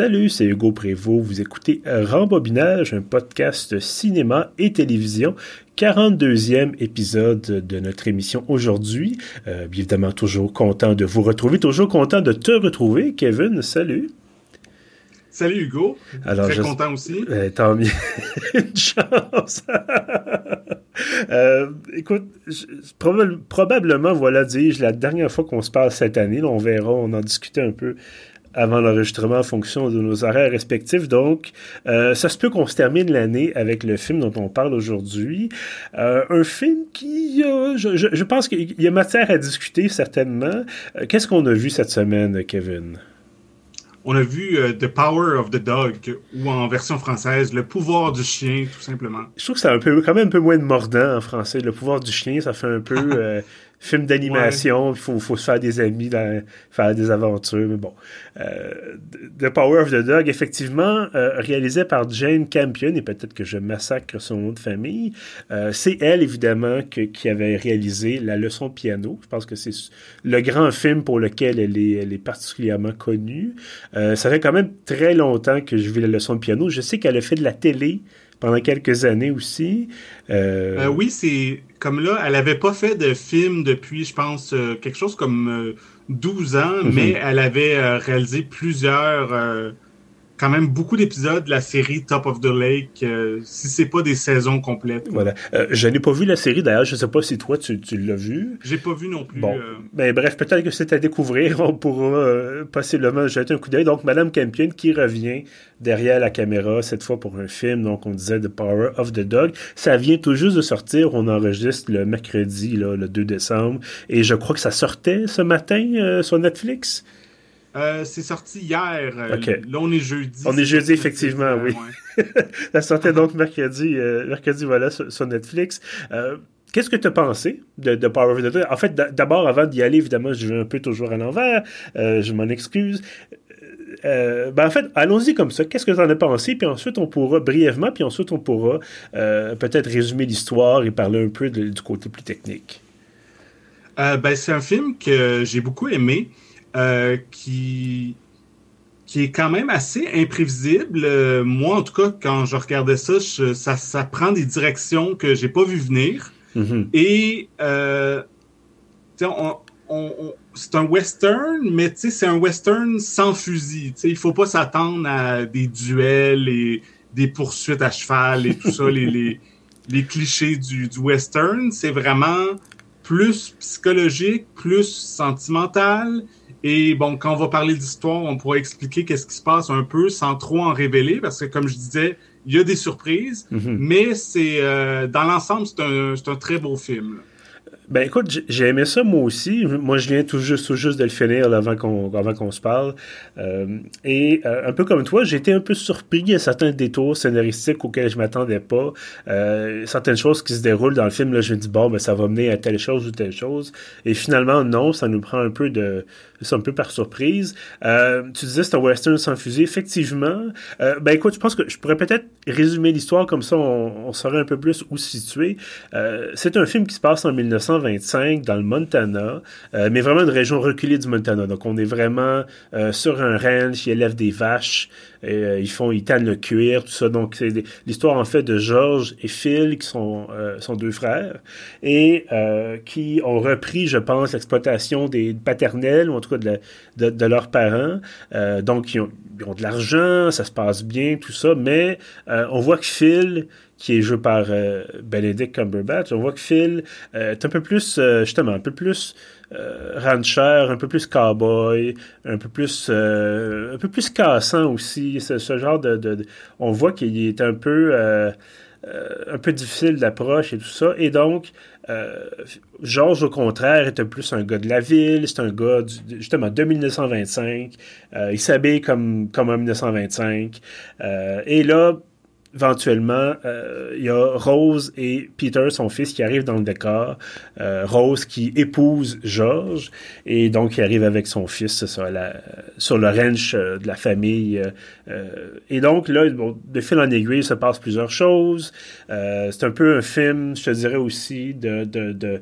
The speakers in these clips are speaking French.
Salut, c'est Hugo Prévost. Vous écoutez Rembobinage, un podcast cinéma et télévision. 42e épisode de notre émission aujourd'hui. Euh, évidemment, toujours content de vous retrouver, toujours content de te retrouver. Kevin, salut. Salut Hugo. Alors, Très content aussi. Euh, tant mieux. Une chance. euh, écoute, probablement, voilà, dis-je, la dernière fois qu'on se parle cette année, on verra, on en discutait un peu avant l'enregistrement en fonction de nos horaires respectifs. Donc, euh, ça se peut qu'on se termine l'année avec le film dont on parle aujourd'hui. Euh, un film qui, euh, je, je, pense qu'il y a matière à discuter certainement. Qu'est-ce qu'on a vu cette semaine, Kevin? On a vu euh, The Power of the Dog, ou en version française, Le pouvoir du chien, tout simplement. Je trouve que c'est un peu, quand même un peu moins de mordant en français. Le pouvoir du chien, ça fait un peu film d'animation, il faut, faut, se faire des amis, faire des aventures, mais bon. Euh, the Power of the Dog, effectivement, euh, réalisé par Jane Campion, et peut-être que je massacre son nom de famille, euh, c'est elle, évidemment, que, qui avait réalisé La leçon de piano. Je pense que c'est le grand film pour lequel elle est, elle est particulièrement connue. Euh, ça fait quand même très longtemps que je vis La leçon de piano. Je sais qu'elle a fait de la télé pendant quelques années aussi. Euh... Euh, oui, c'est comme là, elle avait pas fait de film depuis, je pense, euh, quelque chose comme 12 euh, ans, mm -hmm. mais elle avait réalisé plusieurs quand même beaucoup d'épisodes de la série Top of the Lake, euh, si c'est pas des saisons complètes. Voilà. Euh, je n'ai pas vu la série d'ailleurs. Je sais pas si toi tu, tu l'as vu. J'ai pas vu non plus. Bon. Euh... Ben, bref, peut-être que c'est à découvrir. On pourra euh, possiblement jeter un coup d'œil. Donc, Madame Campion qui revient derrière la caméra cette fois pour un film. Donc, on disait The Power of the Dog. Ça vient tout juste de sortir. On enregistre le mercredi, là, le 2 décembre, et je crois que ça sortait ce matin euh, sur Netflix. Euh, c'est sorti hier. Euh, okay. Là, on est jeudi. On est jeudi, effectivement, oui. Ouais. ça sortait donc mercredi, euh, mercredi voilà, sur, sur Netflix. Euh, Qu'est-ce que tu as pensé de, de Power of the Dog? En fait, d'abord, avant d'y aller, évidemment, je vais un peu toujours à l'envers. Je m'en excuse. Euh, ben en fait, allons-y comme ça. Qu'est-ce que tu en as pensé? Puis ensuite, on pourra, brièvement, puis ensuite, on pourra euh, peut-être résumer l'histoire et parler un peu de, du côté plus technique. ben, c'est un film que j'ai beaucoup aimé. Euh, qui qui est quand même assez imprévisible. Euh, moi, en tout cas, quand je regardais ça, je, ça, ça prend des directions que j'ai pas vu venir. Mm -hmm. Et euh, on, on, on, c'est un western, mais c'est un western sans fusil. T'sais, il faut pas s'attendre à des duels et des poursuites à cheval et tout ça, les, les, les, clichés du, du western. C'est vraiment plus psychologique, plus sentimental. Et bon, quand on va parler d'histoire, on pourra expliquer qu'est-ce qui se passe un peu sans trop en révéler, parce que comme je disais, il y a des surprises, mm -hmm. mais c'est euh, dans l'ensemble, c'est un, un, très beau film. Là. Ben écoute, j'ai aimé ça moi aussi. Moi, je viens tout juste, tout juste de le finir là, avant qu'on avant qu'on se parle. Euh, et euh, un peu comme toi, j'ai été un peu surpris à certains détours scénaristiques auxquels je m'attendais pas. Euh, certaines choses qui se déroulent dans le film, là, je me dis bon, ben ça va mener à telle chose ou telle chose. Et finalement, non, ça nous prend un peu de, c'est un peu par surprise. Euh, tu disais c'est un western sans fusil, effectivement. Euh, ben écoute, je pense que je pourrais peut-être résumer l'histoire comme ça, on, saurait un peu plus où se situer. Euh, c'est un film qui se passe en 1925 dans le Montana, euh, mais vraiment une région reculée du Montana. Donc on est vraiment euh, sur un ranch, ils élèvent des vaches, euh, ils font, ils tannent le cuir, tout ça. Donc c'est l'histoire en fait de George et Phil qui sont sont deux frères et qui ont repris, je pense, l'exploitation des paternels ou en tout cas de, la, de, de leurs parents. donc ils ont, ils ont de l'argent, ça se passe bien, tout ça, mais on voit que Phil qui est joué par euh, Benedict Cumberbatch, on voit que Phil euh, est un peu plus, euh, justement, un peu plus euh, rancher, un peu plus cowboy, un peu plus, euh, un peu plus cassant aussi. Ce, ce genre de, on voit qu'il est un peu, euh, un peu difficile d'approche et tout ça. Et donc, Georges, au contraire, est un plus un gars de la ville. C'est un gars, justement, de 1925. il s'habille comme, comme en 1925. et là, éventuellement, euh, il y a Rose et Peter, son fils, qui arrivent dans le décor. Euh, Rose qui épouse George et donc qui arrive avec son fils sur, sur le ranch euh, de la famille. Euh, et donc là, bon, de fil en aiguille, il se passe plusieurs choses. Euh, c'est un peu un film, je te dirais aussi, de... de, de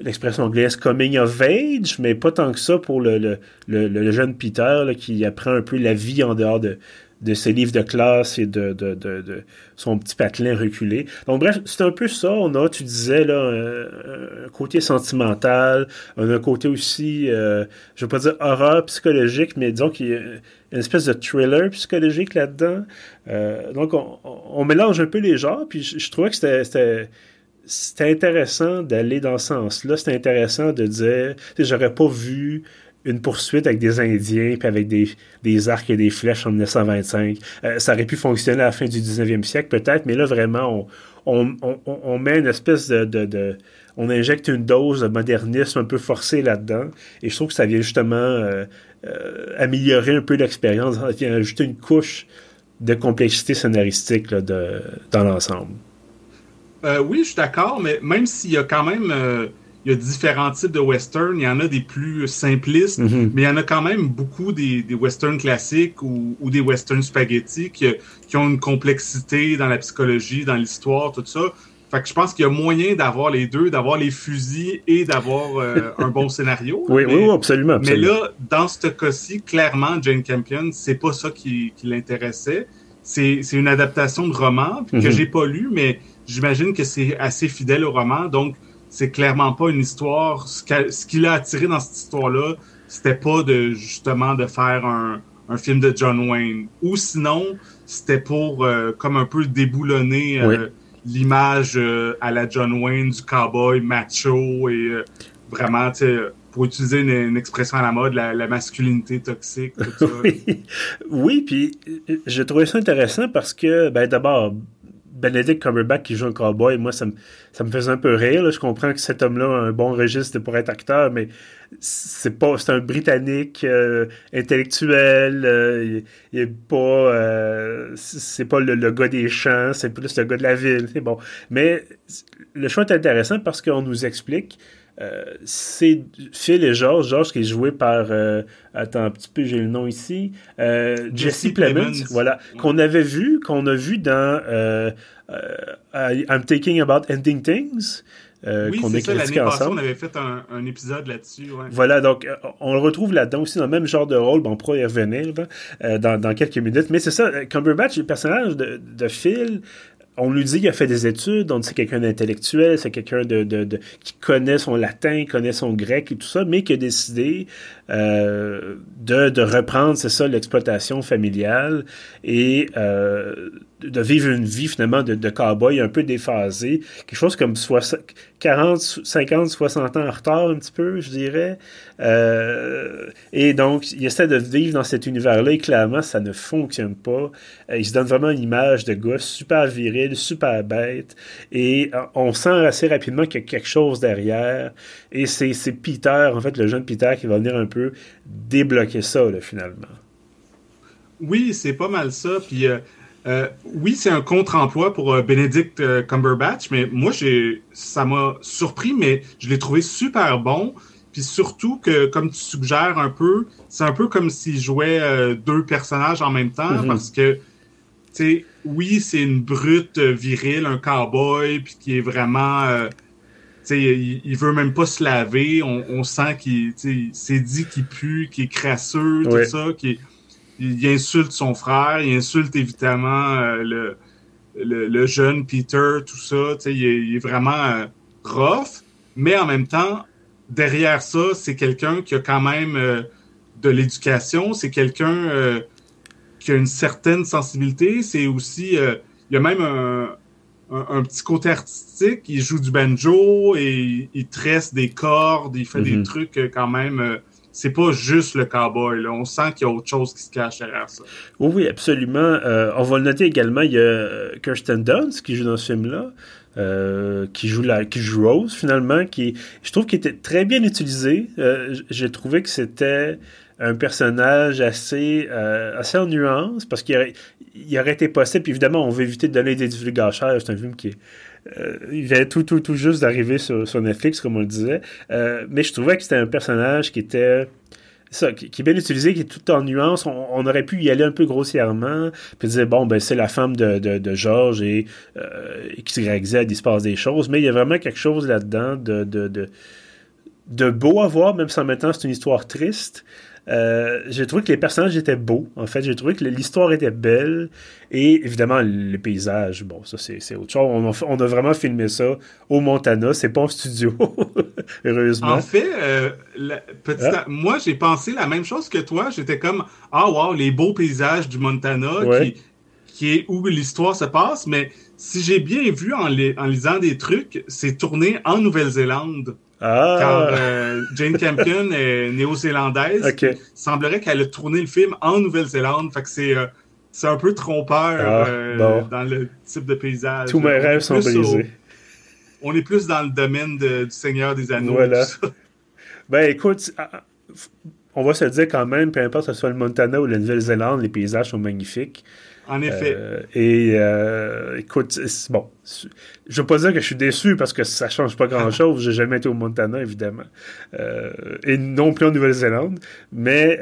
l'expression anglaise coming of age, mais pas tant que ça pour le, le, le, jeune Peter qui apprend un peu la vie en dehors de, de ses livres de classe et de, de, de, son petit patelin reculé. Donc bref, c'est un peu ça. On a, tu disais, là, un, côté sentimental, on a un côté aussi, euh, je ne veux pas dire horreur psychologique, mais disons qu'il y a une espèce de thriller psychologique là-dedans. Euh, donc on, mélange un peu les genres, puis je, trouvais que c'était c'était intéressant d'aller dans ce sens-là. C'était intéressant de dire, j'aurais pas vu une poursuite avec des Indiens puis avec des, des arcs et des flèches en 1925. Euh, ça aurait pu fonctionner à la fin du 19e siècle peut-être, mais là vraiment on, on, on, on met une espèce de, de, on injecte une dose de modernisme un peu forcée là-dedans et je trouve que ça vient justement euh, euh, améliorer un peu l'expérience, vient ajouter une couche de complexité scénaristique là, de, dans l'ensemble. oui, je suis d'accord, mais même s'il y a quand même il y a différents types de westerns. Il y en a des plus simplistes, mhm. mais il y en a quand même beaucoup des, des westerns classiques ou, ou, des westerns spaghetti qui, qui, ont une complexité dans la psychologie, dans l'histoire, tout ça. Fait que je pense qu'il y a moyen d'avoir les deux, d'avoir les fusils et d'avoir euh, un bon scénario. Oui, oui, absolument, Mais là, dans ce cas-ci, clairement, Jane Campion, c'est pas ça qui, qui l'intéressait. C'est une adaptation de roman que mhm. j'ai pas lu, mais j'imagine que c'est assez fidèle au roman. Donc, c'est clairement pas une histoire. Ce qui l'a attiré dans cette histoire-là, c'était pas de justement de faire un, film de John Wayne. Ou sinon, c'était pour euh, comme un peu déboulonner euh, l'image euh, à la John Wayne du cowboy macho et vraiment, tu sais, pour utiliser une, expression à la mode, la, masculinité toxique. oui. oui, puis je trouvais ça intéressant parce que, ben d'abord, Benedict Cumberbatch qui joue un cowboy, moi, ça me, ça me faisait un peu rire. Je comprends que cet homme-là a un bon registre pour être acteur, mais c'est pas c'est un Britannique euh, intellectuel. Euh, il, est pas euh, c'est pas le, gars des champs, c'est plus le gars de la ville. C'est bon. Mais le choix est intéressant parce qu'on nous explique euh, c'est Phil et George. George qui est joué par, euh, attends un petit peu, j'ai le nom ici, euh, Jesse, Plemons, voilà, qu'on avait vu, qu'on a vu dans I'm Taking About Ending Things. oui, c'est ça, l'année passée, on avait fait un, épisode là-dessus. Voilà, donc on le retrouve là-dedans aussi, dans le même genre de rôle, bon, on pourra y revenir dans, dans, quelques minutes, mais c'est ça, Cumberbatch, le personnage de, de Phil, on lui dit qu'il a fait des études, donc c'est quelqu'un d'intellectuel, c'est quelqu'un de, de, qui connaît son latin, connaît son grec et tout ça, mais qui a décidé euh, de, de, reprendre, c'est ça, l'exploitation familiale et euh, de vivre une vie finalement de, de cowboy un peu déphasé, quelque chose comme 60, 40, 50, 60 ans en retard un petit peu, je dirais. Euh, et donc, il essaie de vivre dans cet univers-là et clairement, ça ne fonctionne pas. Euh, il se donne vraiment une image de gars super viril, super bête et euh, on sent assez rapidement qu'il y a quelque chose derrière et c'est Peter, en fait, le jeune Peter qui va venir un peu débloquer ça, là, finalement. Oui, c'est pas mal ça. Puis oui, c'est un contre-emploi pour euh, Benedict euh, Cumberbatch, mais moi, j'ai, ça m'a surpris, mais je l'ai trouvé super bon. Puis surtout que, comme tu suggères un peu, c'est un peu comme s'il jouait deux personnages en même temps, mm-hmm. parce que, tu sais, oui, c'est une brute virile, un cowboy, puis qui est vraiment, tu sais, il, veut même pas se laver. On, sent qu'il, c'est dit qu'il pue, qu'il est crasseux, tout ça, qui il, insulte son frère, il insulte évidemment euh, le, le, jeune Peter, tout ça. Il est, il est vraiment euh, rough, mais en même temps, derrière ça, c'est quelqu'un qui a quand même euh, de l'éducation, c'est quelqu'un qui a une certaine sensibilité. C'est aussi, il y a même un, un, petit côté artistique. Il joue du banjo et il, tresse des cordes, il fait des mm-hmm. trucs quand même c'est pas juste le cowboy. Là. On sent qu'il y a autre chose qui se cache derrière ça. Oui, oui, absolument. Euh, on va le noter également, il y a euh, Kirsten Dunst qui joue dans ce film-là. Euh, qui joue la, qui joue Rose finalement, qui je trouve qu'il était très bien utilisé. J'ai trouvé que c'était un personnage assez assez en nuance parce qu'il aurait, aurait été possible. Puis évidemment, on veut éviter de donner des divulgateurs. C'est un film qui est euh, il vient tout, tout, tout juste d'arriver sur, sur, Netflix, comme on le disait. Euh, mais je trouvais que c'était un personnage qui était ça, qui, est bien utilisé, qui est tout en nuance. On, aurait pu y aller un peu grossièrement, puis dire, bon, ben c'est la femme de, de, Georges et euh, XYZ, il se passe des choses, mais il y a vraiment quelque chose là-dedans de, de, de, de beau à voir, même si en même temps c'est une histoire triste. Euh, j'ai trouvé que les personnages étaient beaux. En fait, j'ai trouvé que l'histoire était belle. Et évidemment, les paysages, bon, ça, c'est autre chose. On a, on a, vraiment filmé ça au Montana. C'est pas en studio, heureusement. En fait, euh, ah. moi, j'ai pensé la même chose que toi. J'étais comme, ah, wow, les beaux paysages du Montana qui, qui est où l'histoire se passe. Mais si j'ai bien vu en, en lisant des trucs, c'est tourné en Nouvelle-Zélande. Ah. Car euh, Jane Campion est néo-zélandaise. Il semblerait qu'elle a tourné le film en Nouvelle-Zélande. Fait que c'est euh, c'est un peu trompeur ah, euh, dans le type de paysage. Tous mes rêves sont brisés. on est plus dans le domaine du Seigneur des Anneaux. Voilà. Ben écoute, ah, on va se dire quand même, peu importe que ce soit le Montana ou la Nouvelle-Zélande, les paysages sont magnifiques. En effet. Euh, et euh, écoute, bon, je veux pas dire que je suis déçu parce que ça change pas grand-chose. J'ai jamais été au Montana, évidemment. Euh, et non plus en Nouvelle-Zélande. Mais,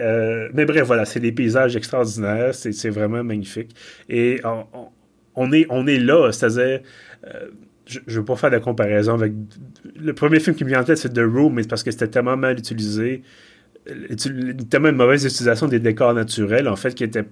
mais bref, voilà, c'est des paysages extraordinaires. C'est vraiment magnifique. Et on, est, on est là, c'est-à-dire je ne veux pas faire de comparaison avec. Le premier film qui me vient en tête, c'est The Room, mais c'est parce que c'était tellement mal utilisé. Tellement une mauvaise utilisation des décors naturels, en fait, qui était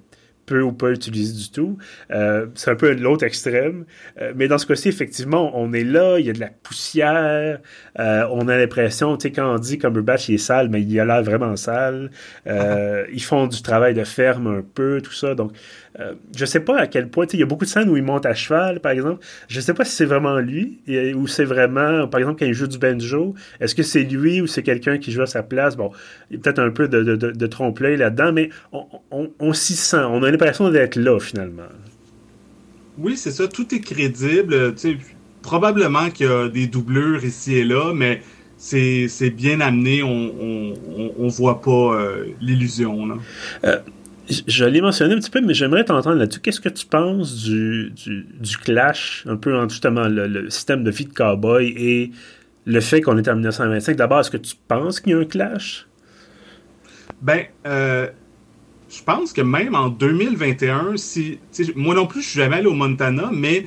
peu ou pas utilisé du tout. Euh, c'est un peu l'autre extrême. Euh, mais dans ce cas-ci, effectivement, on est là, il y a de la poussière, euh, on a l'impression, tu sais, quand on dit Cumberbatch il est sale, mais il a l'air vraiment sale. ils font du travail de ferme un peu, tout ça. Donc, euh, je sais pas à quel point, il y a beaucoup de scènes où il monte à cheval, par exemple. Je sais pas si c'est vraiment lui ou c'est vraiment, par exemple, quand il joue du banjo, est-ce que c'est lui ou c'est quelqu'un qui joue à sa place? Bon, il y a peut-être un peu de, de, de, trompe-l'œil là-dedans, mais on, s'y sent. On a l'impression d'être là, finalement. Oui, c'est ça. Tout est crédible. probablement qu'il y a des doublures ici et là, mais c'est bien amené. On, on, voit pas euh, l'illusion. Euh, je l'ai mentionné un petit peu, mais j'aimerais t'entendre là-dessus. Qu'est-ce que tu penses du, du, clash, un peu entre justement le, système de vie de cowboy et le fait qu'on est en 1925? D'abord, est-ce que tu penses qu'il y a un clash? Ben, euh, je pense que même en 2021, si, moi non plus, je suis jamais allé au Montana, mais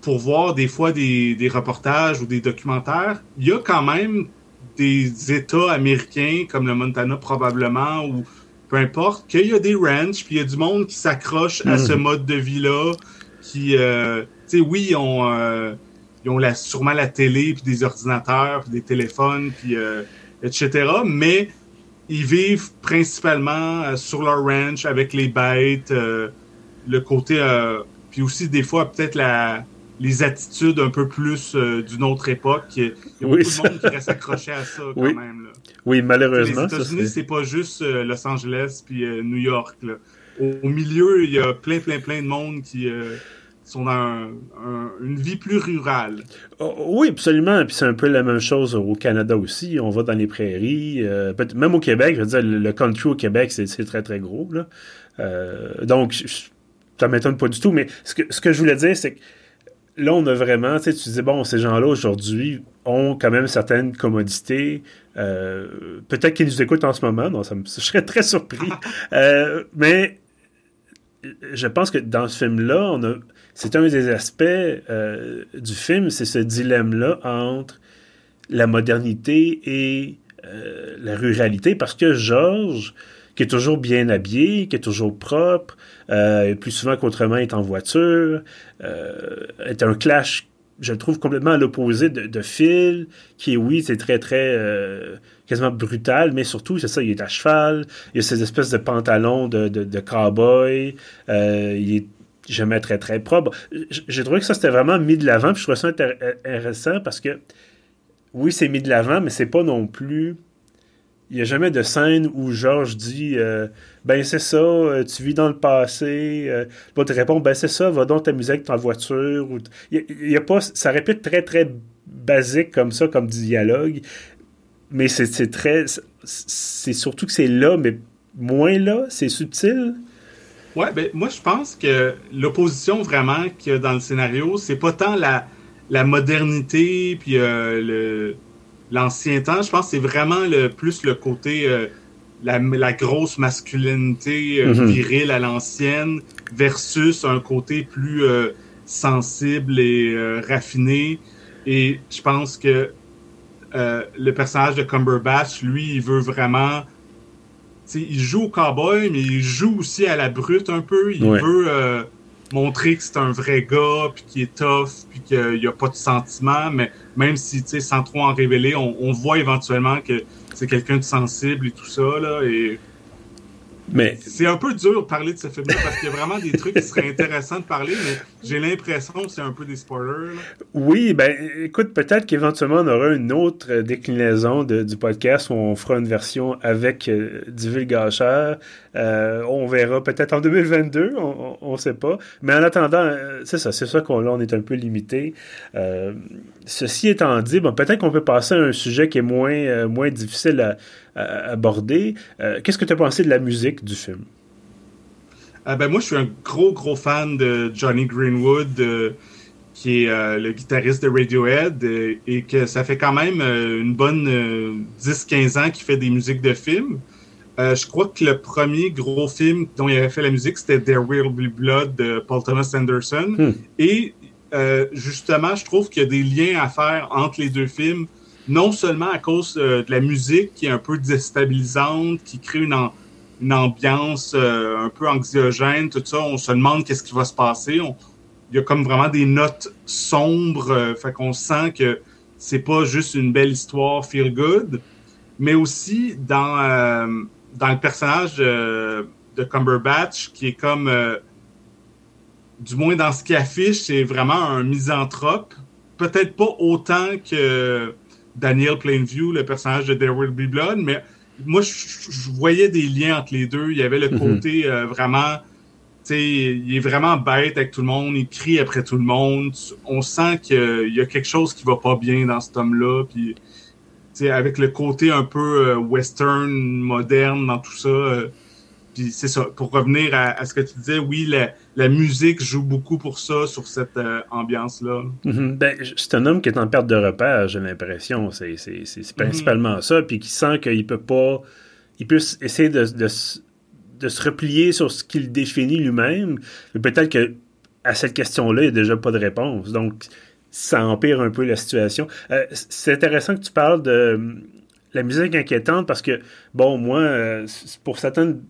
pour voir des fois des, des reportages ou des documentaires, il y a quand même des États américains comme le Montana probablement, ou peu importe, qu'il y a des ranchs, puis il y a du monde qui s'accroche à ce mhm. mode de vie-là, qui, euh, tu sais, oui, ils ont, euh, ils ont la, sûrement la télé, puis des ordinateurs, puis des téléphones, puis euh, etc., mais ils vivent principalement sur leur ranch avec les bêtes, le côté, puis aussi des fois peut-être la les attitudes un peu plus d'une autre époque. Il y a beaucoup de monde qui reste accroché à ça quand même. Là. Oui, malheureusement. Les États-Unis, c'est pas juste euh, Los Angeles puis euh, New York. Au, milieu, il y a plein, plein, plein de monde qui euh, sont dans une vie plus rurale. Oh, oui, absolument. Puis c'est un peu la même chose au Canada aussi. On va dans les prairies. même au Québec, je veux dire, le country au Québec, c'est très, très gros. donc, ça m'étonne pas du tout. Mais ce que, ce que je voulais dire, c'est que là, on a vraiment, tu sais, tu disais, bon, ces gens-là aujourd'hui ont quand même certaines commodités. Euh, peut-être qu'ils nous écoutent en ce moment, non, ça me, je serais très surpris. Euh, mais je pense que dans ce film-là, on a, c'est un des aspects euh, du film, c'est ce dilemme-là entre la modernité et la ruralité, parce que Georges, qui est toujours bien habillé, qui est toujours propre, euh, plus souvent qu'autrement est en voiture, euh, est un clash, je le trouve complètement à l'opposé de, Phil, qui est, oui, c'est très, très, euh, quasiment brutal, mais surtout, c'est ça, il est à cheval, il a ces espèces de pantalons de, de, de cowboy, il est jamais très, très propre. J'ai trouvé que ça, c'était vraiment mis de l'avant, puis je trouvais ça intéressant parce que, oui, c'est mis de l'avant, mais c'est pas non plus il n'y a jamais de scène où Georges dit euh, Ben c'est ça, euh, tu vis dans le passé. Euh, te répond Ben c'est ça, va donc t'amuser avec ta voiture. Il, y a pas, ça répète très très basique comme ça, comme dialogue. Mais c'est très. C'est surtout que c'est là, mais moins là, c'est subtil. Ouais, ben moi je pense que l'opposition vraiment qu'il y a dans le scénario, c'est pas tant la, la modernité puis le l'ancien temps, je pense que c'est vraiment le plus le côté euh, la, grosse masculinité mhm. virile à l'ancienne versus un côté plus sensible et raffiné. Et je pense que le personnage de Cumberbatch, lui, il veut vraiment il joue au cowboy, mais il joue aussi à la brute un peu. Il veut euh, montrer que c'est un vrai gars, puis qu'il est tough, puis qu'il n'y a pas de sentiments, mais même si, sans trop en révéler, on, on voit éventuellement que c'est quelqu'un de sensible et tout ça, là, et mais... C'est un peu dur de parler de ce film-là parce qu'il y a vraiment des trucs qui seraient intéressants de parler, mais j'ai l'impression que c'est un peu des spoilers. Oui, ben écoute, peut-être qu'éventuellement on aura une autre déclinaison du podcast où on fera une version avec euh, divulgateur. Euh, on verra peut-être en 2022, on ne sait pas. Mais en attendant, euh, c'est ça, c'est ça qu'on on est un peu limité. Euh, ceci étant dit, bon, peut-être qu'on peut passer à un sujet qui est moins, moins difficile à aborder. Euh, qu'est-ce que tu as pensé de la musique du film? Ah, ben moi, je suis un gros, gros fan de Johnny Greenwood, euh, qui est le guitariste de Radiohead, et que ça fait quand même une bonne 10-15 ans qu'il fait des musiques de films. je crois que le premier gros film dont il avait fait la musique, c'était There Will Be Blood de Paul Thomas Anderson. Hmm. Et justement, je trouve qu'il y a des liens à faire entre les deux films non seulement à cause euh, de la musique qui est un peu déstabilisante, qui crée une, ambiance euh, un peu anxiogène, tout ça, on se demande qu'est-ce qui va se passer. il y a comme vraiment des notes sombres, euh, fait qu'on sent que c'est pas juste une belle histoire feel good, mais aussi dans, dans le personnage de Cumberbatch qui est comme du moins dans ce qu'il affiche, c'est vraiment un misanthrope. Peut-être pas autant que Daniel Plainview, le personnage de There Will Be Blood, mais moi, je, voyais des liens entre les deux. Il y avait le mhm. côté euh, vraiment, tu sais, il est vraiment bête avec tout le monde, il crie après tout le monde. On sent qu'il y a quelque chose qui va pas bien dans cet homme-là, puis avec le côté un peu euh, western, moderne dans tout ça. Euh, c'est ça, pour revenir à, ce que tu disais, oui, la, musique joue beaucoup pour ça, sur cette euh, ambiance-là. Mm-hmm. ben, c'est un homme qui est en perte de repère, j'ai l'impression. C'est, principalement ça, puis qui sent qu'il peut pas. Il peut essayer de, de, se replier sur ce qu'il définit lui-même, mais peut-être que à cette question-là, il n'y a déjà pas de réponse. Donc, ça empire un peu la situation. Euh, c'est intéressant que tu parles de la musique inquiétante parce que, bon, moi, euh, pour certaines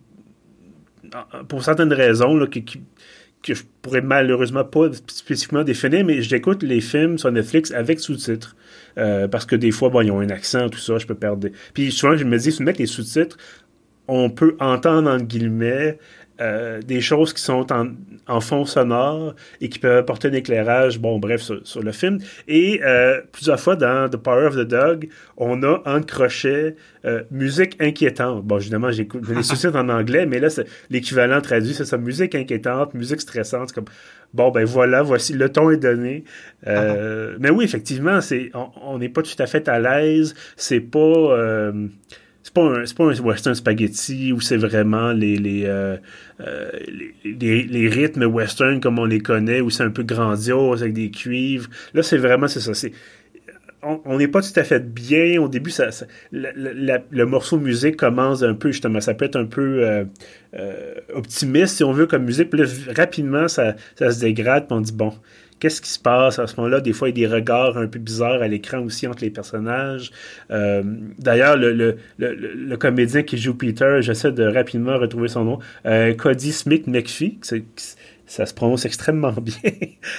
pour certaines raisons que, je pourrais malheureusement pas spécifiquement définir, mais j'écoute les films sur Netflix avec sous-titres. Euh, parce que des fois, bon, ils ont un accent, tout ça, je peux perdre. Puis souvent, je me dis, si tu mets les sous-titres, on peut entendre, entre guillemets, euh, des choses qui sont en, fond sonore et qui peuvent apporter un éclairage, bon, bref, sur, le film. Et euh, plusieurs fois dans The Power of the Dog, on a en crochet euh, musique inquiétante. Bon, évidemment, j'écoute les sous-titres en anglais, mais là, l'équivalent traduit, c'est ça, musique inquiétante, musique stressante. comme, bon, ben voilà, voici, le ton est donné. mais oui, effectivement, c'est on n'est pas tout à fait à l'aise. C'est pas c'est pas un, pas un western spaghetti où c'est vraiment euh, euh, les, les, rythmes western comme on les connaît, où c'est un peu grandiose avec des cuivres. Là, c'est vraiment, c'est ça. C'est, on n'est pas tout à fait bien. Au début, ça, le morceau musique commence un peu, justement, ça peut être un peu euh, optimiste, si on veut, comme musique. Puis là, rapidement, ça, ça se dégrade, puis on dit, bon, qu'est-ce qui se passe à ce moment-là? Des fois, il y a des regards un peu bizarres à l'écran aussi entre les personnages. Euh, d'ailleurs, le, le, le, comédien qui joue Peter, j'essaie de rapidement retrouver son nom, euh, Cody Smith McPhee, ça se prononce extrêmement bien.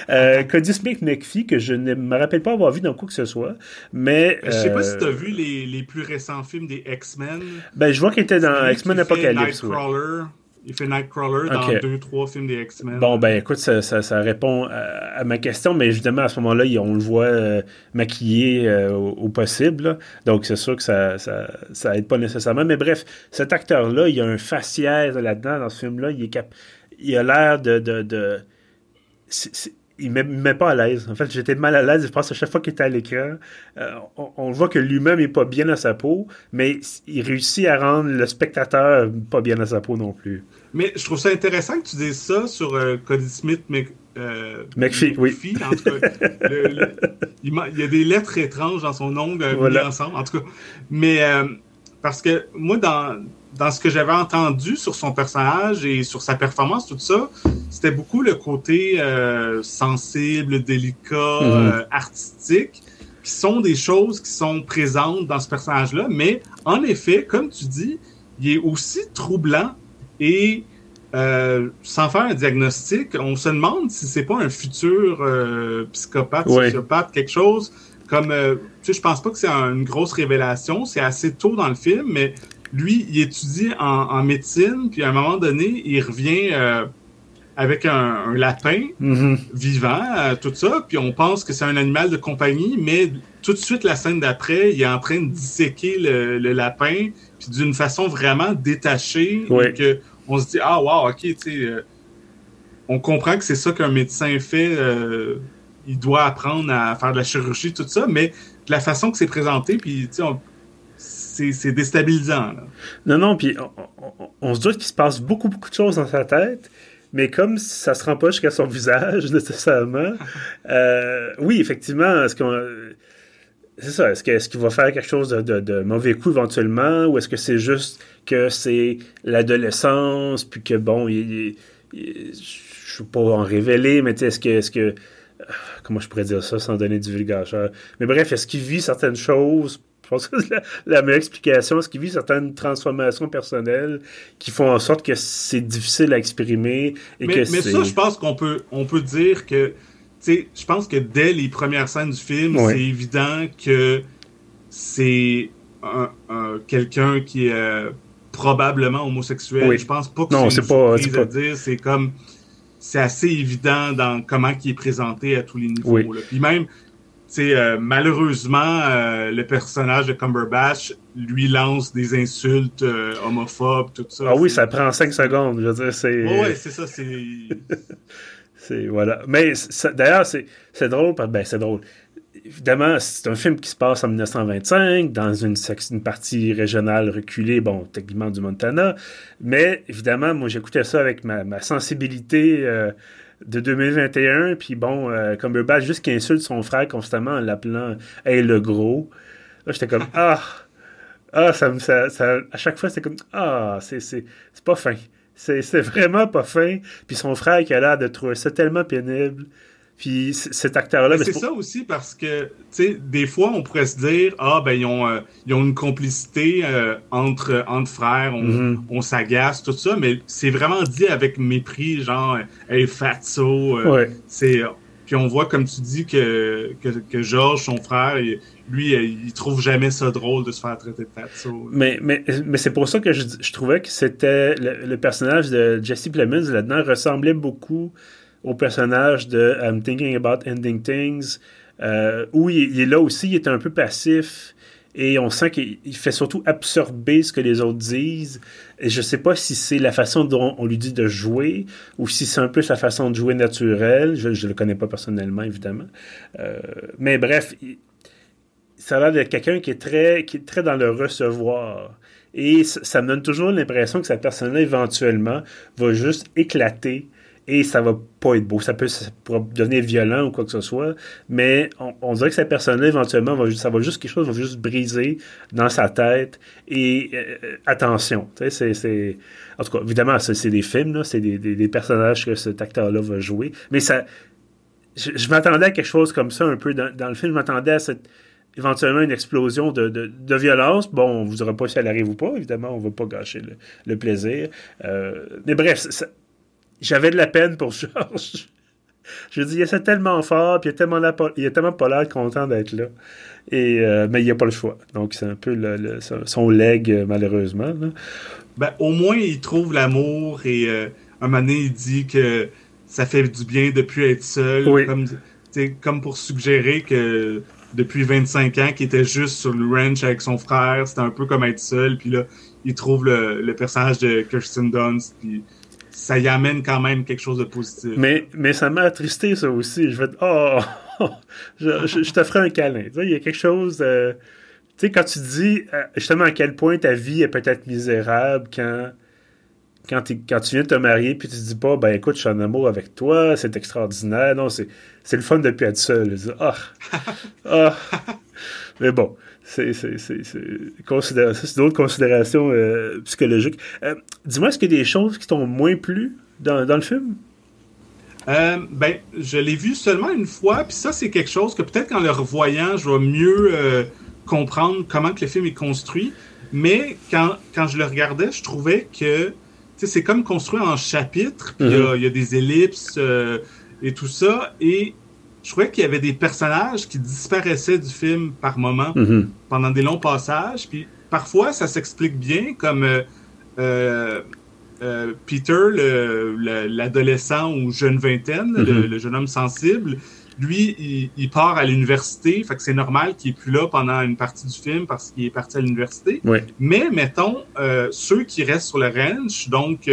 euh, Cody Smith McPhee, que je ne me rappelle pas avoir vu dans quoi que ce soit, mais... Je sais pas si tu as vu les, les, plus récents films des X-Men. Ben, je vois qu'il était dans X-Men Apocalypse. Il fait Nightcrawler dans deux, trois films des X-Men. Bon, ben écoute, ça, ça, répond à, ma question, mais évidemment, à ce moment-là, on le voit euh, maquillé euh, au, possible. Donc, c'est sûr que ça, ça, ça aide pas nécessairement. Mais bref, cet acteur-là, il y a un faciès là-dedans, dans ce film-là. Il, est cap... il a l'air de. de, de... il ne met pas à l'aise. En fait, j'étais mal à l'aise. Je pense à chaque fois qu'il était à l'écran, euh, on, on, voit que lui-même n'est pas bien dans sa peau, mais il réussit à rendre le spectateur pas bien dans sa peau non plus. Mais je trouve ça intéressant que tu dises ça sur euh, Cody Smith mais, euh, McPhee, oui. En tout cas, il, y a des lettres étranges dans son nom euh, mis ensemble, en tout cas. Mais parce que moi, dans, dans ce que j'avais entendu sur son personnage et sur sa performance, tout ça, c'était beaucoup le côté euh, sensible, délicat, mm-hmm. euh, artistique, qui sont des choses qui sont présentes dans ce personnage-là. Mais en effet, comme tu dis, il est aussi troublant et euh, sans faire un diagnostic, on se demande si c'est pas un futur psychopathe, sociopathe, quelque chose comme. tu sais, je pense pas que c'est une grosse révélation. C'est assez tôt dans le film, mais lui, il étudie en, médecine, puis à un moment donné, il revient euh, avec un, lapin mm-hmm. vivant, euh, tout ça, puis on pense que c'est un animal de compagnie, mais tout de suite, la scène d'après, il est en train de disséquer le, lapin, puis d'une façon vraiment détachée, que on se dit, ah, wow, ok, tu sais, euh, on comprend que c'est ça qu'un médecin fait, il doit apprendre à faire de la chirurgie, tout ça, mais de la façon que c'est présenté, puis, tu sais, c'est déstabilisant. Non, non, puis on, se doute qu'il se passe beaucoup, beaucoup de choses dans sa tête, mais comme ça se rend pas jusqu'à son visage nécessairement, euh, oui, effectivement, est-ce qu'on. C'est ça, est-ce qu'il est va faire quelque chose de, mauvais coup éventuellement, ou est-ce que c'est juste que c'est l'adolescence, puis que bon, il, je ne veux pas en révéler, mais est-ce que, est-ce que comment je pourrais dire ça sans donner du vulgacheur? Mais bref, est-ce qu'il vit certaines choses pense que la, la meilleure explication. ce qu'il vit certaines transformations personnelles qui font en sorte que c'est difficile à exprimer. Et mais, que mais ça, je pense qu'on peut, on peut dire que, tu je pense que dès les premières scènes du film, c'est évident que c'est un, quelqu'un qui est euh, probablement homosexuel. Je pense pas que c'est pas, à dire. C'est comme c'est assez évident dans comment il est présenté à tous les niveaux. Puis même, euh, malheureusement, euh, le personnage de Cumberbatch lui lance des insultes euh, homophobes, tout ça. Ah oui, ça prend cinq secondes. Je veux dire, c'est. ouais, c'est ça, c'est. c'est voilà. Mais d'ailleurs, c'est drôle. Ben, c'est drôle. Évidemment, c'est un film qui se passe en 1925 dans une, une partie régionale reculée, bon, techniquement du Montana. Mais évidemment, moi, j'écoutais ça avec ma, ma sensibilité de 2021. Puis bon, euh, Cumberbatch, juste qui insulte son frère constamment en l'appelant Hey le gros. Là, j'étais comme Ah! Ah, ça me. Ça, à chaque fois, c'était comme Ah, c'est pas fin. C'est vraiment pas fin. Puis son frère qui a l'air de trouver ça tellement pénible. Puis cet acteur-là. C'est ça aussi parce que, tu sais, des fois, on pourrait se dire, ah, ben, ils ont, euh, ils ont une complicité euh, entre, entre frères, on, mm-hmm. on s'agace, tout ça, mais c'est vraiment dit avec mépris, genre, hey, fatso. Euh, c'est. Puis on voit, comme tu dis, que, que, que Georges, son frère, lui, il trouve jamais ça drôle de se faire traiter de fatso. Mais, mais, mais c'est pour ça que je, je trouvais que c'était. Le, personnage de Jesse Plemons là-dedans ressemblait beaucoup au personnage de I'm Thinking About Ending Things, euh, où il, est là aussi, il est un peu passif et on sent qu'il fait surtout absorber ce que les autres disent. Et je sais pas si c'est la façon dont on lui dit de jouer ou si c'est un peu sa façon de jouer naturelle. Je ne le connais pas personnellement, évidemment. Euh, mais bref, ça a l'air d'être quelqu'un qui, est très, qui est très dans le recevoir. Et ça me donne toujours l'impression que sa personne éventuellement, va juste éclater et ça va pas être beau. Ça peut devenir violent ou quoi que ce soit, mais on, dirait que cette personne-là, éventuellement, ça va juste quelque chose va juste briser dans sa tête. Et euh, attention, c'est, en tout cas, évidemment, c'est des films, c'est des, personnages que cet acteur-là va jouer, mais ça, je, m'attendais à quelque chose comme ça un peu dans, le film. Je m'attendais à éventuellement une explosion de, violence. Bon, on vous aura pas si elle arrive ou pas, évidemment, on ne va pas gâcher le, plaisir. Euh, mais bref, j'avais de la peine pour Georges. Je dis, il essaie tellement fort, puis il est tellement, il est tellement pas l'air content d'être là. Et, euh, mais il n'y a pas le choix. Donc, c'est un peu le, son leg, euh, malheureusement. Ben, au moins, il trouve l'amour et euh, un moment donné, il dit que ça fait du bien de plus être seul. Comme, comme pour suggérer que depuis 25 ans, qu'il était juste sur le ranch avec son frère, c'était un peu comme être seul. Puis là, il trouve le, le personnage de Kirsten Dunst. Puis ça y amène quand même quelque chose de positif. Mais, mais ça m'a attristé, ça aussi. Je vais oh, je, je, te ferai un câlin. il y a quelque chose. tu sais, quand tu dis euh, justement à quel point ta vie est peut-être misérable quand. Quand, quand, tu viens de te marier, puis tu te dis pas, ben écoute, je suis en amour avec toi, c'est extraordinaire. Non, c'est le fun de plus être seul. Ah, ah. Mais bon, c'est d'autres considérations euh, psychologiques. Euh, dis-moi, est-ce qu'il y a des choses qui t'ont moins plu dans, dans le film? Euh, ben, je l'ai vu seulement une fois, puis ça, c'est quelque chose que peut-être qu'en le revoyant, je vais mieux comprendre comment que le film est construit. Mais quand, quand je le regardais, je trouvais que c'est comme construit en chapitres, puis il y, a mm-hmm. des ellipses et tout ça. Et je trouvais qu'il y avait des personnages qui disparaissaient du film par moment mhm. pendant des longs passages. Puis parfois, ça s'explique bien, comme euh, euh, euh, Peter, l'adolescent ou jeune vingtaine, mhm. le, jeune homme sensible. Lui, il, part à l'université, fait que c'est normal qu'il n'est plus là pendant une partie du film parce qu'il est parti à l'université. Mais mettons, ceux qui restent sur le ranch, donc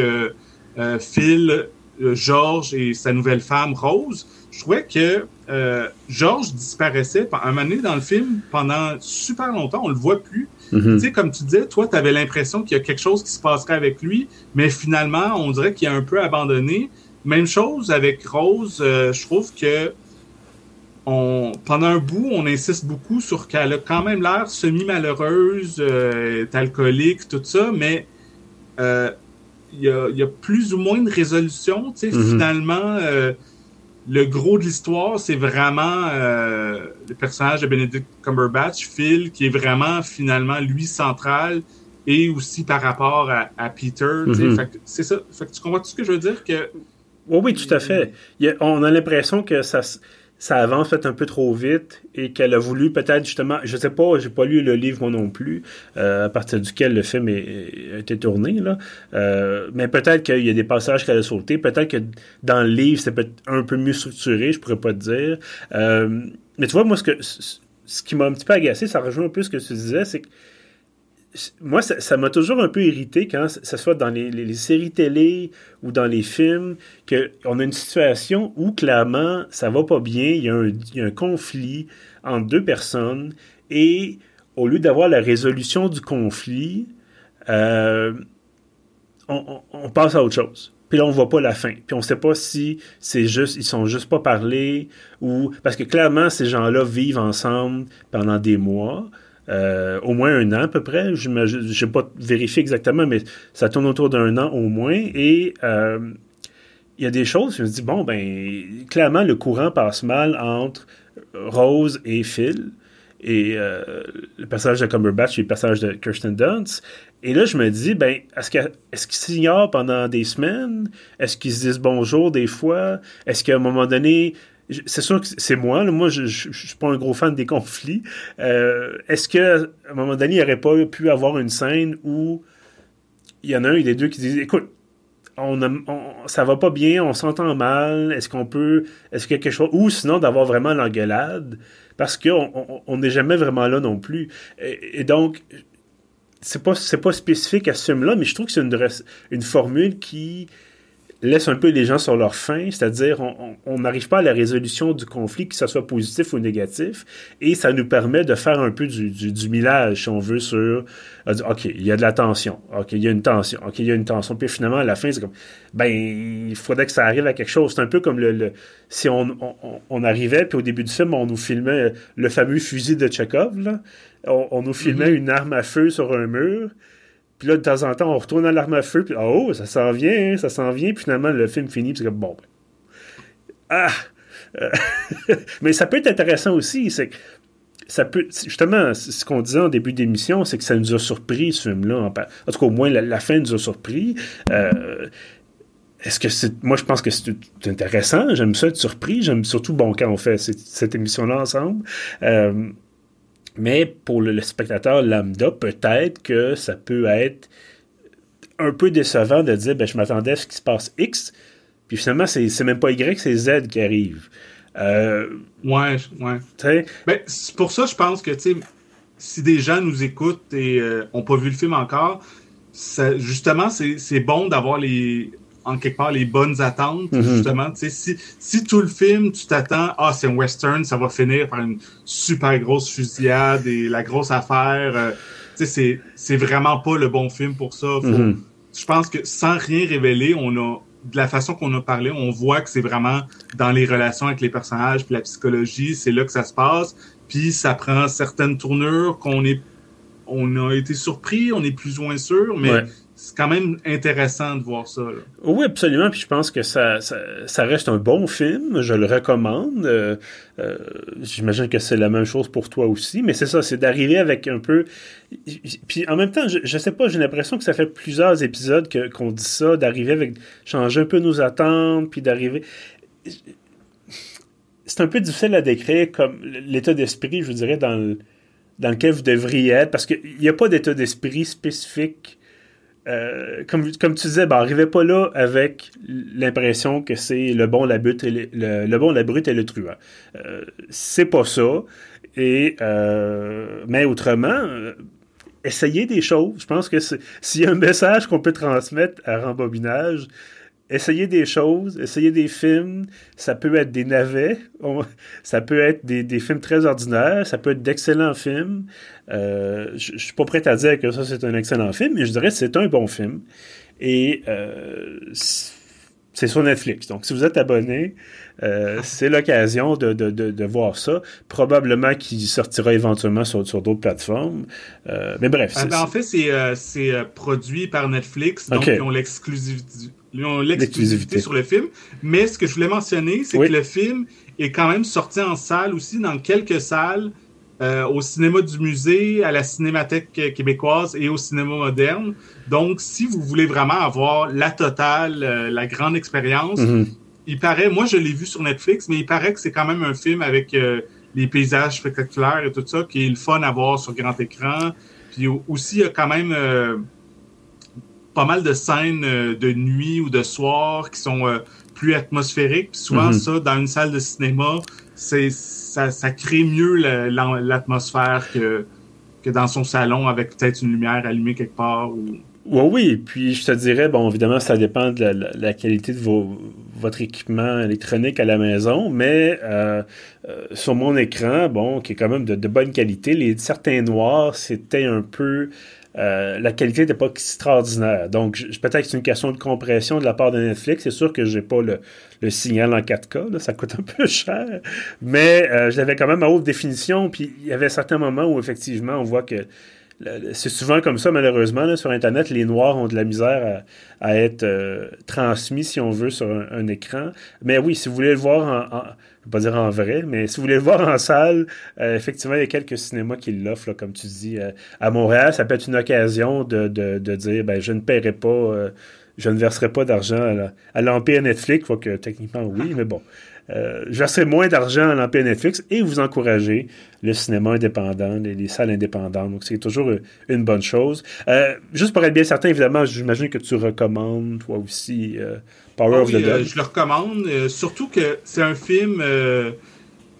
Phil, George et sa nouvelle femme Rose, je trouvais que euh, Georges disparaissait un moment donné dans le film pendant super longtemps, on le voit plus. Mhm. Tu sais, comme tu disais, toi, tu avais l'impression qu'il y a quelque chose qui se passerait avec lui, mais finalement, on dirait qu'il a un peu abandonné. Même chose avec Rose, euh, je trouve que on, pendant un bout, on insiste beaucoup sur qu'elle a quand même l'air semi-malheureuse, euh, est alcoolique, tout ça, mais euh, il y, a, plus ou moins de résolution. Tu sais, mhm. Finalement, le gros de l'histoire, c'est vraiment euh, le personnage de Benedict Cumberbatch, Phil, qui est vraiment finalement lui central et aussi par rapport à, Peter. Mm-hmm. C'est ça. tu comprends tout ce que je veux dire? Que... Oui, oui, tout à fait. on a l'impression que ça, ça avance fait un peu trop vite et qu'elle a voulu peut-être justement, je sais pas, j'ai pas lu le livre moi non plus, euh, à partir duquel le film a été tourné là, euh, mais peut-être qu'il y a des passages qu'elle a sautés, peut-être que dans le livre c'est peut-être un peu mieux structuré, je pourrais pas te dire. Euh, mais tu vois moi ce que ce qui m'a un petit peu agacé, ça rejoint un peu ce que tu disais, c'est que moi, ça m'a toujours un peu irrité quand ce soit dans les, séries télé ou dans les films, qu'on a une situation où clairement ça va pas bien, il y, a un, conflit entre deux personnes et au lieu d'avoir la résolution du conflit, euh, on, passe à autre chose. Puis là, on voit pas la fin. Puis on sait pas si c'est juste, ils sont juste pas parlé ou parce que clairement ces gens-là vivent ensemble pendant des mois. Euh, au moins un an à peu près. Je n'ai pas vérifié exactement, mais ça tourne autour d'un an au moins. Et euh, il y a des choses, je me dis, bon, ben, clairement, le courant passe mal entre Rose et Phil. Et euh, le personnage de Cumberbatch et le personnage de Kirsten Dunst. Et là, je me dis, ben, est-ce qu'ils s'ignorent pendant des semaines? Est-ce qu'ils se disent bonjour des fois? Est-ce qu'à un moment donné, c'est sûr que c'est moi. Moi, je, ne suis pas un gros fan des conflits. Euh, est-ce que à un moment donné, il n'y aurait pas pu avoir une scène où il y en a un des deux qui disent Écoute, on, ça va pas bien, on s'entend mal, est-ce qu'on peut. Est-ce qu'il a quelque chose. Ou sinon d'avoir vraiment l'engueulade, parce qu'on n'est jamais vraiment là non plus. Et, donc, c'est pas, pas spécifique à ce film-là, mais je trouve que c'est une formule qui laisse un peu les gens sur leur faim, c'est-à-dire on n'arrive pas à la résolution du conflit, que ce soit positif ou négatif, et ça nous permet de faire un peu du, du, millage, si on veut, sur OK, il y a de la tension, OK, il y a une tension, OK, il y a une tension, puis finalement, à la fin, c'est comme ben, il faudrait que ça arrive à quelque chose. C'est un peu comme le, si on, on, arrivait, puis au début du film, on nous filmait le fameux fusil de Tchekhov, là. On, nous filmait mm-hmm. une arme à feu sur un mur, puis là, de temps en temps, on retourne à l'arme à feu, puis oh, ça s'en vient, hein, ça s'en vient, puis finalement, le film finit, puis c'est comme, bon, ah! Euh, mais ça peut être intéressant aussi, c'est que ça peut, justement, ce qu'on disait en début d'émission, c'est que ça nous a surpris, ce film-là. En, tout cas, au moins, la, fin nous a surpris. Euh, est-ce que c'est. Moi, je pense que c'est intéressant. J'aime ça être surpris. J'aime surtout, bon, quand on fait cette, cette émission-là ensemble. Euh, mais pour le, spectateur lambda, peut-être que ça peut être un peu décevant de dire ben, je m'attendais à ce qu'il se passe X, puis finalement, c'est, c'est même pas Y, c'est Z qui arrive. Euh, ouais, ouais. Ben, c'est pour ça, je pense que si des gens nous écoutent et n'ont euh, pas vu le film encore, justement, c'est, c'est bon d'avoir les en quelque part les bonnes attentes, mhm. justement. Si, si tout le film, tu t'attends, ah, c'est un western, ça va finir par une super grosse fusillade et la grosse affaire, euh, c'est, c'est vraiment pas le bon film pour ça. Mhm. Je pense que sans rien révéler, on a de la façon qu'on a parlé, on voit que c'est vraiment dans les relations avec les personnages, puis la psychologie, c'est là que ça se passe. Puis ça prend certaines tournures qu'on est, on a été surpris, on est plus ou moins sûr, mais c'est quand même intéressant de voir ça. Oui, absolument. Puis je pense que ça, ça, reste un bon film. Je le recommande. Euh, euh, j'imagine que c'est la même chose pour toi aussi. Mais c'est ça, c'est d'arriver avec un peu. Puis en même temps, je, je sais pas, j'ai l'impression que ça fait plusieurs épisodes qu'on dit ça, d'arriver avec. changer un peu nos attentes, puis d'arriver. C'est un peu difficile à décrire comme l'état d'esprit, je vous dirais, dans, dans lequel vous devriez être, parce qu'il n'y a pas d'état d'esprit spécifique euh, comme, tu disais, ben, arrivez pas là avec l'impression que c'est le bon, la brute et le, bon, la brute et le truand. Euh, c'est pas ça. Et, euh, mais autrement, essayez des choses. Je pense que s'il y a un message qu'on peut transmettre à rembobinage, essayez des choses, essayez des films. Ça peut être des navets, ça peut être des, films très ordinaires, ça peut être d'excellents films. Euh, je ne suis pas prêt à dire que ça c'est un excellent film, mais je dirais que c'est un bon film. Et euh, c'est sur Netflix. Donc, si vous êtes abonné, euh, c'est l'occasion de, de, de, voir ça. Probablement qu'il sortira éventuellement sur, sur d'autres plateformes. mais bref. Ben, en fait, c'est produit par Netflix, donc ils ont l'exclusivité ils ont l'exclusivité sur le film. Mais ce que je voulais mentionner, c'est que le film est quand même sorti en salle aussi, dans quelques salles, euh, au cinéma du musée, à la Cinémathèque québécoise et au cinéma moderne. Donc, si vous voulez vraiment avoir la totale, euh, la grande expérience, mm-hmm. il paraît, moi je l'ai vu sur Netflix, mais il paraît que c'est quand même un film avec euh, les paysages spectaculaires et tout ça, qui est le fun à voir sur grand écran. Puis aussi, il y a quand même pas mal de scènes euh, de nuit ou de soir qui sont euh, plus atmosphériques. Puis souvent, mhm. ça, dans une salle de cinéma, c'est ça, ça crée mieux l'atmosphère que, que dans son salon avec peut-être une lumière allumée quelque part. Ou... Oui, oui. Puis je te dirais, bon, évidemment, ça dépend de la, qualité de vos, votre équipement électronique à la maison, mais euh, sur mon écran, bon, qui est quand même de, de bonne qualité, les certains noirs, c'était un peu euh, la qualité n'était pas extraordinaire. Donc, peut-être que c'est une question de compression de la part de Netflix. C'est sûr que j'ai pas le, signal en 4K. ça coûte un peu cher. Mais euh, je l'avais quand même à haute définition. Puis il y avait certains moments où, effectivement, on voit que c'est souvent comme ça, malheureusement, sur Internet, les Noirs ont de la misère à, être euh, transmis, si on veut, sur un, écran. Mais oui, si vous voulez le voir en pas dire en vrai, mais si vous voulez le voir en salle, euh, effectivement, il y a quelques cinémas qui l'offrent, comme tu dis. Euh, à Montréal, ça peut être une occasion de, dire ben, je ne paierai pas, je ne verserai pas d'argent à l'Empire Netflix, quoi que techniquement oui, mais bon. Je verserai moins d'argent à l'Empire Netflix et vous encouragez le cinéma indépendant, les, salles indépendantes. Donc, c'est toujours une bonne chose. juste pour être bien certain, évidemment, j'imagine que tu recommandes, toi aussi, Power of the Dog. je le recommande, surtout que c'est un film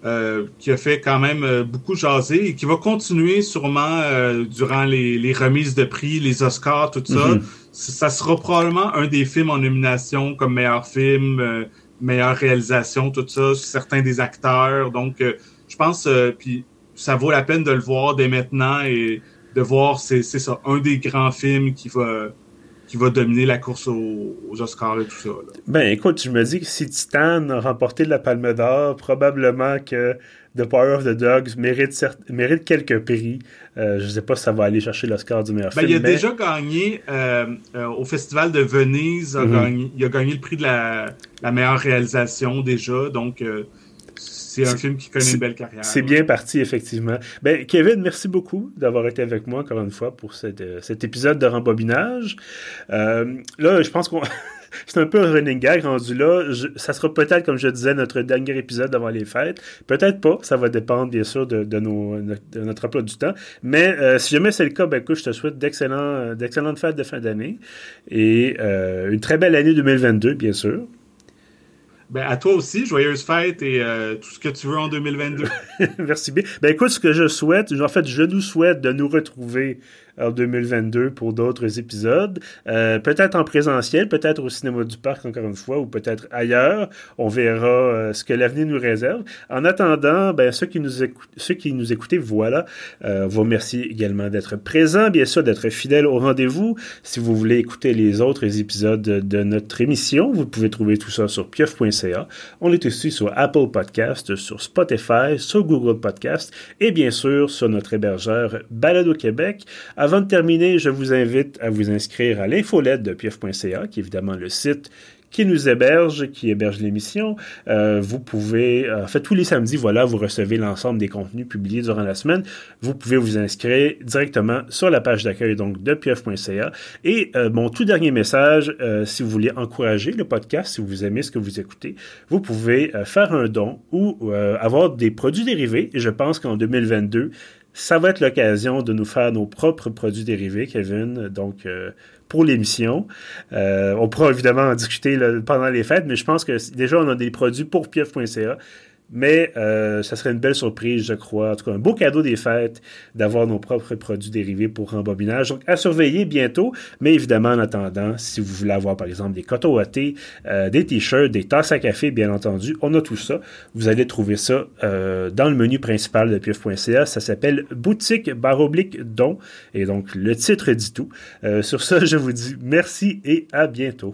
euh, qui a fait quand même euh, beaucoup jaser et qui va continuer sûrement euh, durant les, remises de prix, les Oscars, tout ça. Mm-hmm. Ça sera probablement un des films en nomination comme meilleur film, meilleure réalisation, tout ça, certains des acteurs. Donc, je pense, puis ça vaut la peine de le voir dès maintenant et de voir, c'est ça, un des grands films qui va qui va dominer la course aux, Oscars et tout ça. Ben écoute, je me dis que si Titan a remporté la Palme d'Or, probablement que The Power of the Dogs mérite, mérite quelques prix. Euh, je ne sais pas si ça va aller chercher l'Oscar du meilleur ben, film. Il a déjà gagné euh, euh, au Festival de Venise, mhm. il a gagné le prix de la, la meilleure réalisation déjà, donc c'est un film qui connaît une belle carrière. C'est bien parti, effectivement. Ben, Kevin, merci beaucoup d'avoir été avec moi encore une fois pour euh, cet épisode de rembobinage. Euh, là, je pense qu'on. c'est un peu un running gag rendu là. ça sera peut-être, comme je disais, notre dernier épisode avant les fêtes. Peut-être pas. Ça va dépendre, bien sûr, de, nos, notre emploi du temps. Mais euh, si jamais c'est le cas, ben, écoute, je te souhaite d'excellentes fêtes de fin d'année et une très belle année 2022, bien sûr. Ben, à toi aussi, joyeuse fête et euh, tout ce que tu veux en 2022. Merci bien. Ben, écoute, ce que je souhaite, en fait, je nous souhaite de nous retrouver en 2022 pour d'autres épisodes. Euh, peut-être en présentiel, peut-être au cinéma du parc encore une fois, ou peut-être ailleurs. On verra euh, ce que l'avenir nous réserve. En attendant, ben, ceux qui nous, ceux qui nous voilà, euh, vous remercie également d'être présents, bien sûr, d'être fidèles au rendez-vous. Si vous voulez écouter les autres épisodes de notre émission, vous pouvez trouver tout ça sur pieuf.ca. On est aussi sur Apple Podcast, sur Spotify, sur Google Podcast et bien sûr sur notre hébergeur Balado Québec. De terminer, je vous invite à vous inscrire à l'infolette de pieuf.ca, qui est évidemment le site qui nous héberge, qui héberge l'émission. Euh, vous pouvez, euh, en fait, tous les samedis, voilà, vous recevez l'ensemble des contenus publiés durant la semaine. Vous pouvez vous inscrire directement sur la page d'accueil donc de pf.ca. Et euh, mon tout dernier message, si vous voulez encourager le podcast, si vous aimez ce que vous écoutez, vous pouvez faire un don ou avoir des produits dérivés. Et je pense qu'en 2022, ça va être l'occasion de nous faire nos propres produits dérivés, Kevin. Donc, pour l'émission. Euh, on pourra évidemment en discuter pendant les fêtes, mais je pense que déjà, on a des produits pour pief.ca mais euh, ça serait une belle surprise, je crois. En tout cas, un beau cadeau des fêtes d'avoir nos propres produits dérivés pour rembobinage. Donc, à surveiller bientôt. Mais évidemment, en attendant, si vous voulez avoir, par exemple, des coteaux à thé, euh, des t-shirts, des tasses à café, bien entendu, on a tout ça. Vous allez trouver ça euh, dans le menu principal de pieuf.ca. Ça s'appelle Boutique baroblique don. Et donc, le titre dit tout. sur ça, je vous dis merci et à bientôt.